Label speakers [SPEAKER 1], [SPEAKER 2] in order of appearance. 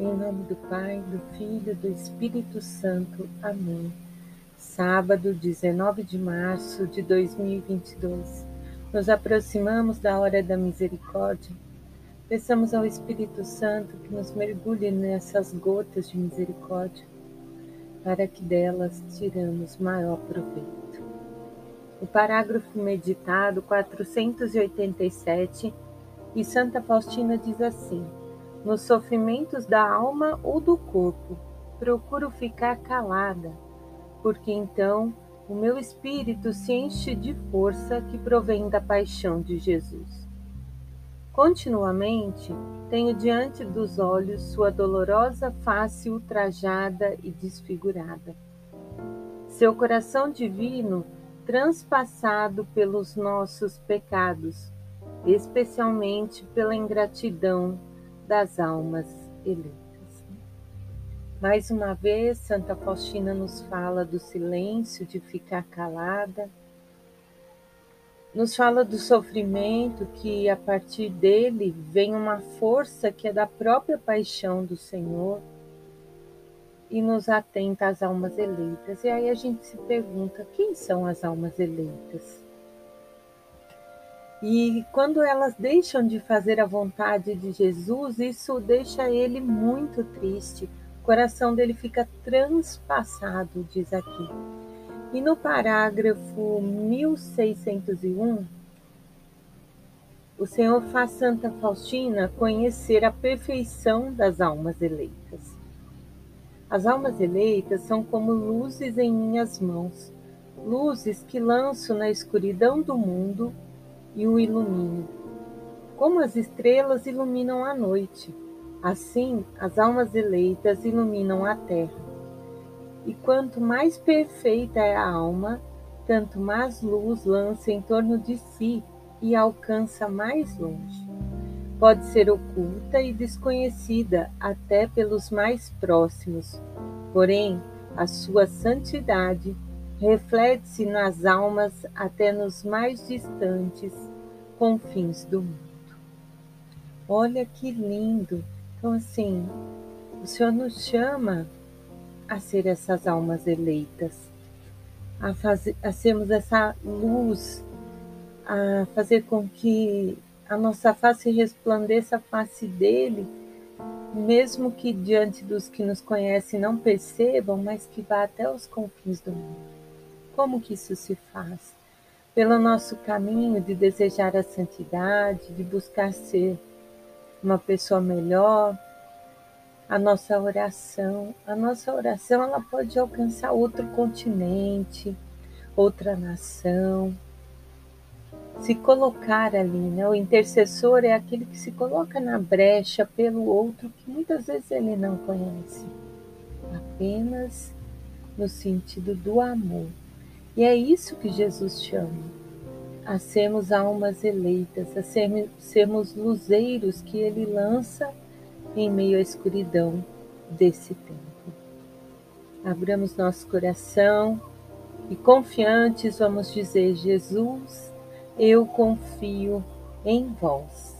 [SPEAKER 1] Em nome do Pai, do Filho e do Espírito Santo. Amém. Sábado, 19 de março de 2022. Nos aproximamos da hora da misericórdia. Peçamos ao Espírito Santo que nos mergulhe nessas gotas de misericórdia, para que delas tiramos maior proveito. O parágrafo meditado 487 e Santa Faustina diz assim: Nos sofrimentos da alma ou do corpo, procuro ficar calada, porque então o meu espírito se enche de força que provém da paixão de Jesus. Continuamente tenho diante dos olhos sua dolorosa face ultrajada e desfigurada. Seu coração divino transpassado pelos nossos pecados, especialmente pela ingratidão das almas eleitas. Mais uma vez, Santa Faustina nos fala do silêncio, de ficar calada, nos fala do sofrimento, que a partir dele vem uma força que é da própria paixão do Senhor e nos atenta às almas eleitas. E aí a gente se pergunta: quem são as almas eleitas? E quando elas deixam de fazer a vontade de Jesus, isso deixa ele muito triste. O coração dele fica transpassado, diz aqui. E no parágrafo 1601, o Senhor faz Santa Faustina conhecer a perfeição das almas eleitas. As almas eleitas são como luzes em minhas mãos, luzes que lanço na escuridão do mundo e o ilumino. Como as estrelas iluminam a noite, assim as almas eleitas iluminam a terra. E quanto mais perfeita é a alma, tanto mais luz lança em torno de si e alcança mais longe. Pode ser oculta e desconhecida até pelos mais próximos, porém, a sua santidade reflete-se nas almas até nos mais distantes confins do mundo. Olha que lindo! Então, assim, o Senhor nos chama a ser essas almas eleitas, a, fazer, a sermos essa luz, a fazer com que a nossa face resplandeça a face dele, mesmo que diante dos que nos conhecem não percebam, mas que vá até os confins do mundo. Como que isso se faz? Pelo nosso caminho de desejar a santidade, de buscar ser uma pessoa melhor, a nossa oração, a nossa oração ela pode alcançar outro continente, outra nação, se colocar ali, né? O intercessor é aquele que se coloca na brecha pelo outro que muitas vezes ele não conhece, apenas no sentido do amor. E é isso que Jesus chama, a sermos almas eleitas, a sermos, luzeiros que Ele lança em meio à escuridão desse tempo. Abramos nosso coração e confiantes vamos dizer: Jesus, eu confio em vós.